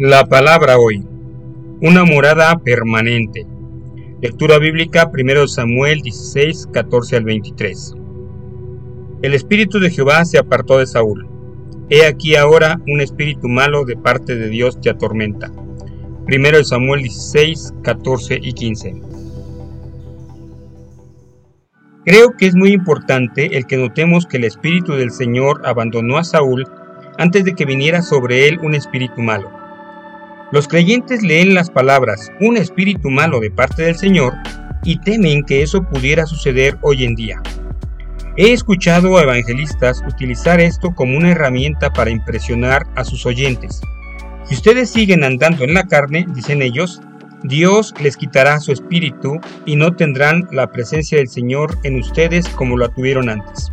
La palabra hoy. Una morada permanente. Lectura bíblica 1 Samuel 16, 14 al 23. El espíritu de Jehová se apartó de Saúl. He aquí ahora un espíritu malo de parte de Dios te atormenta. 1 Samuel 16, 14 y 15. Creo que es muy importante el que notemos que el espíritu del Señor abandonó a Saúl antes de que viniera sobre él un espíritu malo. Los creyentes leen las palabras un espíritu malo de parte del Señor y temen que eso pudiera suceder hoy en día. He escuchado a evangelistas utilizar esto como una herramienta para impresionar a sus oyentes. Si ustedes siguen andando en la carne, dicen ellos, Dios les quitará su espíritu y no tendrán la presencia del Señor en ustedes como lo tuvieron antes.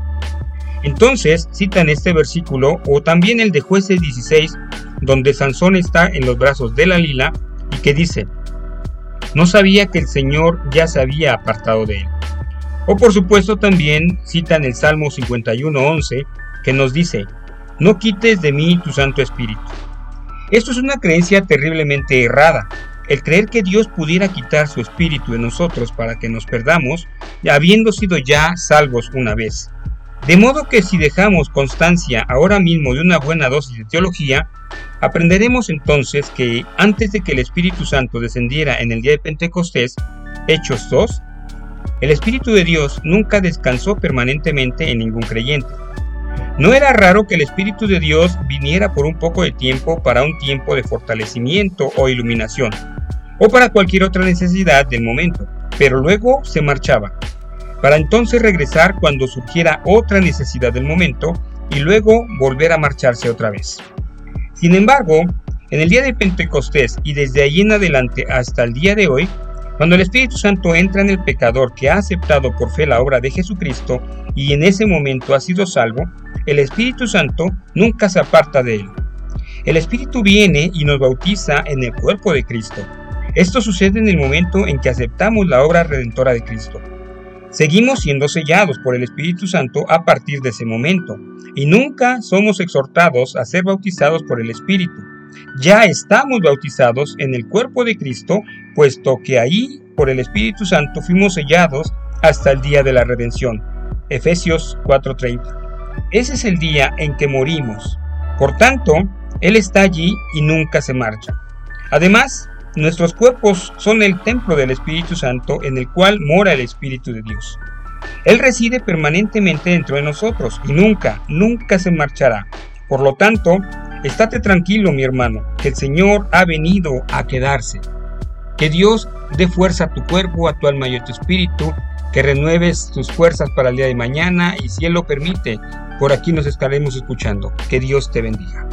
Entonces citan este versículo o también el de jueces 16 donde Sansón está en los brazos de la lila y que dice, no sabía que el Señor ya se había apartado de él. O por supuesto también citan el Salmo 51.11 que nos dice, no quites de mí tu Santo Espíritu. Esto es una creencia terriblemente errada, el creer que Dios pudiera quitar su espíritu de nosotros para que nos perdamos, habiendo sido ya salvos una vez. De modo que si dejamos constancia ahora mismo de una buena dosis de teología, aprenderemos entonces que antes de que el Espíritu Santo descendiera en el día de Pentecostés, Hechos 2, el Espíritu de Dios nunca descansó permanentemente en ningún creyente. No era raro que el Espíritu de Dios viniera por un poco de tiempo para un tiempo de fortalecimiento o iluminación, o para cualquier otra necesidad del momento, pero luego se marchaba para entonces regresar cuando surgiera otra necesidad del momento y luego volver a marcharse otra vez. Sin embargo, en el día de Pentecostés y desde allí en adelante hasta el día de hoy, cuando el Espíritu Santo entra en el pecador que ha aceptado por fe la obra de Jesucristo y en ese momento ha sido salvo, el Espíritu Santo nunca se aparta de él. El Espíritu viene y nos bautiza en el cuerpo de Cristo. Esto sucede en el momento en que aceptamos la obra redentora de Cristo. Seguimos siendo sellados por el Espíritu Santo a partir de ese momento y nunca somos exhortados a ser bautizados por el Espíritu. Ya estamos bautizados en el cuerpo de Cristo, puesto que ahí, por el Espíritu Santo, fuimos sellados hasta el día de la redención. Efesios 4:30. Ese es el día en que morimos. Por tanto, Él está allí y nunca se marcha. Además, Nuestros cuerpos son el templo del Espíritu Santo en el cual mora el Espíritu de Dios. Él reside permanentemente dentro de nosotros y nunca, nunca se marchará. Por lo tanto, estate tranquilo, mi hermano, que el Señor ha venido a quedarse. Que Dios dé fuerza a tu cuerpo, a tu alma y a tu espíritu, que renueves tus fuerzas para el día de mañana y si Él lo permite, por aquí nos estaremos escuchando. Que Dios te bendiga.